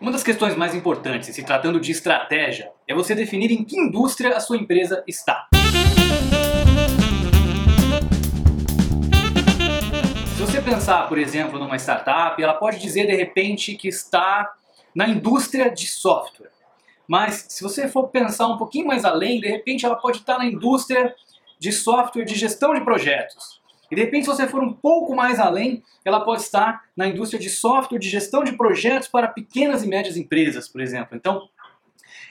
Uma das questões mais importantes, se tratando de estratégia, é você definir em que indústria a sua empresa está. Se você pensar, por exemplo, numa startup, ela pode dizer de repente que está na indústria de software. Mas se você for pensar um pouquinho mais além, de repente ela pode estar na indústria de software de gestão de projetos. E de repente, se você for um pouco mais além, ela pode estar na indústria de software de gestão de projetos para pequenas e médias empresas, por exemplo. Então,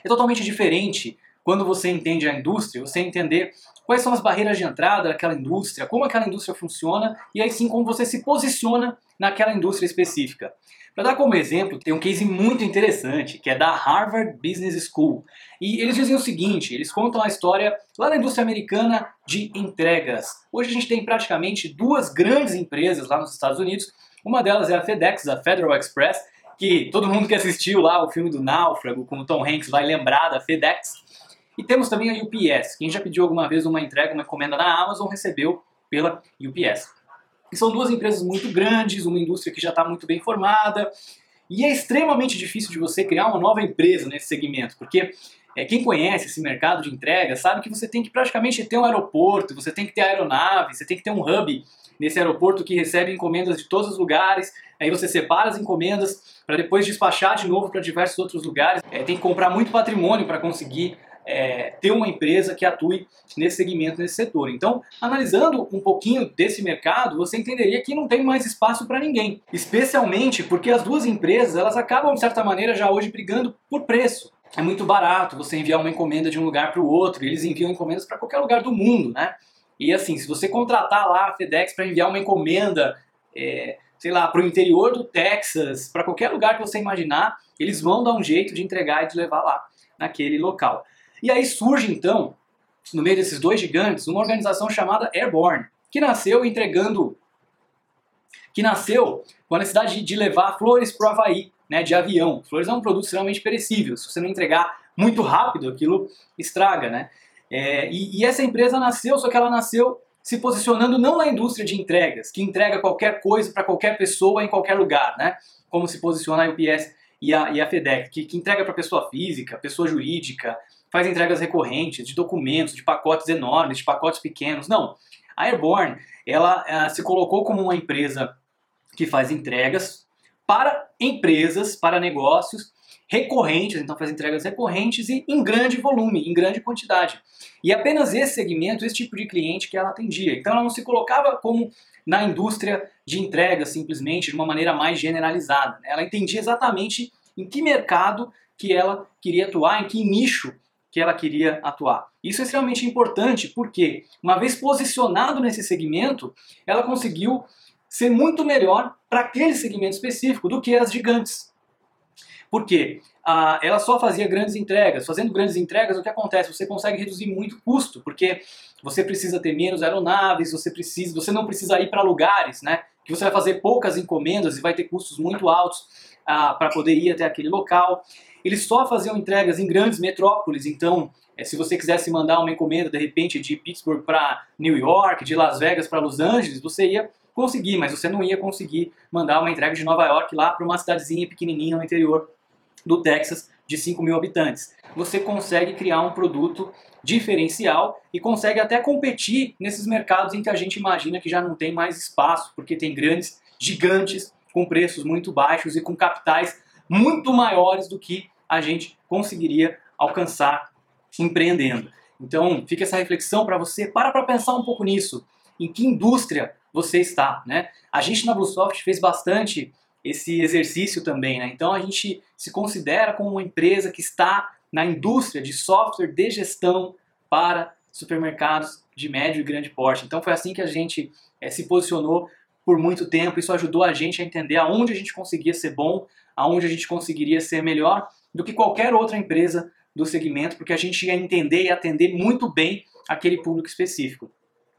é totalmente diferente quando você entende a indústria, você entender quais são as barreiras de entrada daquela indústria, como aquela indústria funciona e aí sim como você se posiciona naquela indústria específica. Para dar como exemplo, tem um case muito interessante que é da Harvard Business School. E eles dizem o seguinte: eles contam a história lá na indústria americana de entregas. Hoje a gente tem praticamente duas grandes empresas lá nos Estados Unidos. Uma delas é a FedEx, a Federal Express, que todo mundo que assistiu lá o filme do Náufrago com o Tom Hanks vai lembrar da FedEx. E temos também a UPS. Quem já pediu alguma vez uma entrega, uma encomenda na Amazon, recebeu pela UPS. E são duas empresas muito grandes, uma indústria que já está muito bem formada, e é extremamente difícil de você criar uma nova empresa nesse segmento, porque é, quem conhece esse mercado de entrega sabe que você tem que praticamente ter um aeroporto, você tem que ter aeronave, você tem que ter um hub nesse aeroporto que recebe encomendas de todos os lugares, aí você separa as encomendas para depois despachar de novo para diversos outros lugares. É, tem que comprar muito patrimônio para conseguir é, ter uma empresa que atue nesse segmento, nesse setor. Então, analisando um pouquinho desse mercado, você entenderia que não tem mais espaço para ninguém. Especialmente porque as duas empresas, elas acabam, de certa maneira, já hoje brigando por preço. É muito barato você enviar uma encomenda de um lugar para o outro, eles enviam encomendas para qualquer lugar do mundo, né? E assim, se você contratar lá a FedEx para enviar uma encomenda, é, sei lá, para o interior do Texas, para qualquer lugar que você imaginar, eles vão dar um jeito de entregar e de levar lá naquele local. E aí surge então, no meio desses dois gigantes, uma organização chamada Airborne, que nasceu entregando, que nasceu com a necessidade de levar flores para o Havaí, né, de avião. Flores é um produto extremamente perecível. Se você não entregar muito rápido, aquilo estraga, né? É, e, e essa empresa nasceu, só que ela nasceu se posicionando não na indústria de entregas, que entrega qualquer coisa para qualquer pessoa em qualquer lugar, né? Como se posiciona a UPS e a, e a FedEx, que, que entrega para pessoa física, pessoa jurídica, faz entregas recorrentes de documentos, de pacotes enormes, de pacotes pequenos. Não. A Airborne, ela, ela se colocou como uma empresa que faz entregas para empresas, para negócios recorrentes, então faz entregas recorrentes e em grande volume, em grande quantidade. E apenas esse segmento, esse tipo de cliente que ela atendia. Então ela não se colocava como na indústria de entregas simplesmente de uma maneira mais generalizada. Né? Ela entendia exatamente em que mercado que ela queria atuar, em que nicho que ela queria atuar. Isso é extremamente importante porque, uma vez posicionado nesse segmento, ela conseguiu ser muito melhor para aquele segmento específico do que as gigantes. Por quê? Ah, ela só fazia grandes entregas. Fazendo grandes entregas, o que acontece? Você consegue reduzir muito custo, porque você precisa ter menos aeronaves, você precisa, você não precisa ir para lugares, né? Que você vai fazer poucas encomendas e vai ter custos muito altos ah, para poder ir até aquele local. Eles só faziam entregas em grandes metrópoles, então é, se você quisesse mandar uma encomenda de repente de Pittsburgh para New York, de Las Vegas para Los Angeles, você ia conseguir, mas você não ia conseguir mandar uma entrega de Nova York lá para uma cidadezinha pequenininha no interior do Texas de 5 mil habitantes. Você consegue criar um produto diferencial e consegue até competir nesses mercados em que a gente imagina que já não tem mais espaço, porque tem grandes gigantes com preços muito baixos e com capitais muito maiores do que a gente conseguiria alcançar empreendendo. Então, fica essa reflexão para você, para para pensar um pouco nisso. Em que indústria você está, né? A gente na Bluesoft fez bastante esse exercício também, né? Então a gente se considera como uma empresa que está na indústria de software de gestão para supermercados de médio e grande porte. Então foi assim que a gente é, se posicionou por muito tempo. Isso ajudou a gente a entender aonde a gente conseguia ser bom, aonde a gente conseguiria ser melhor do que qualquer outra empresa do segmento, porque a gente ia entender e atender muito bem aquele público específico.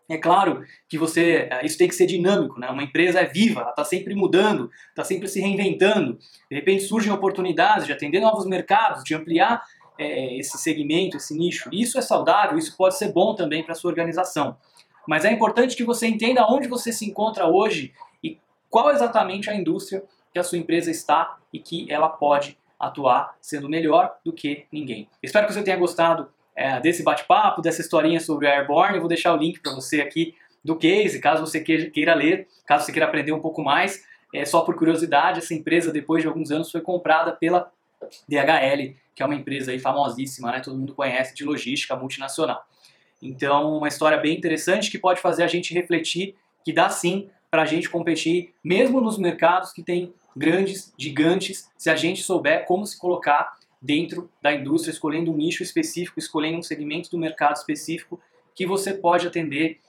É claro que você, eh, isso tem que ser dinâmico, né? Uma empresa é viva, ela está sempre mudando, está sempre se reinventando. De repente surgem oportunidades de atender novos mercados, de ampliar é, esse segmento, esse nicho. Isso é saudável, isso pode ser bom também para sua organização. Mas é importante que você entenda onde você se encontra hoje e qual exatamente a indústria que a sua empresa está e que ela pode atuar sendo melhor do que ninguém. Espero que você tenha gostado é, desse bate-papo, dessa historinha sobre a Airborne. Eu vou deixar o link para você aqui do case, caso você queira ler, caso você queira aprender um pouco mais. É, só por curiosidade, essa empresa, depois de alguns anos, foi comprada pela DHL, que é uma empresa aí famosíssima, né? todo mundo conhece, de logística multinacional. Então, uma história bem interessante que pode fazer a gente refletir que dá sim para a gente competir, mesmo nos mercados que tem grandes, gigantes, se a gente souber como se colocar dentro da indústria, escolhendo um nicho específico, escolhendo um segmento do mercado específico que você pode atender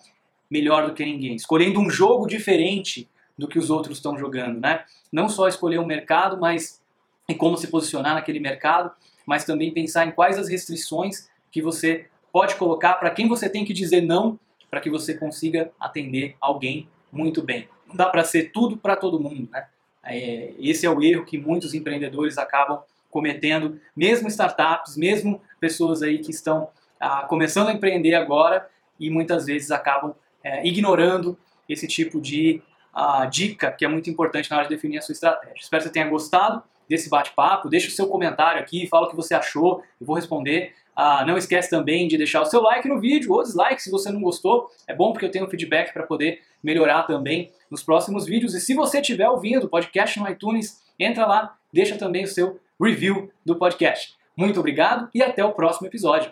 melhor do que ninguém, escolhendo um jogo diferente do que os outros estão jogando, né? Não só escolher um mercado, mas em como se posicionar naquele mercado, mas também pensar em quais as restrições que você pode colocar para quem você tem que dizer não para que você consiga atender alguém muito bem. Não dá para ser tudo para todo mundo, né? É, esse é o erro que muitos empreendedores acabam cometendo, mesmo startups, mesmo pessoas aí que estão ah, começando a empreender agora e muitas vezes acabam é, ignorando esse tipo de ah, dica que é muito importante na hora de definir a sua estratégia. Espero que você tenha gostado desse bate-papo. Deixe o seu comentário aqui, fala o que você achou, eu vou responder. Ah, não esquece também de deixar o seu like no vídeo ou dislike se você não gostou. É bom porque eu tenho feedback para poder melhorar também nos próximos vídeos. E se você estiver ouvindo o podcast no iTunes, entra lá, deixa também o seu review do podcast. Muito obrigado e até o próximo episódio.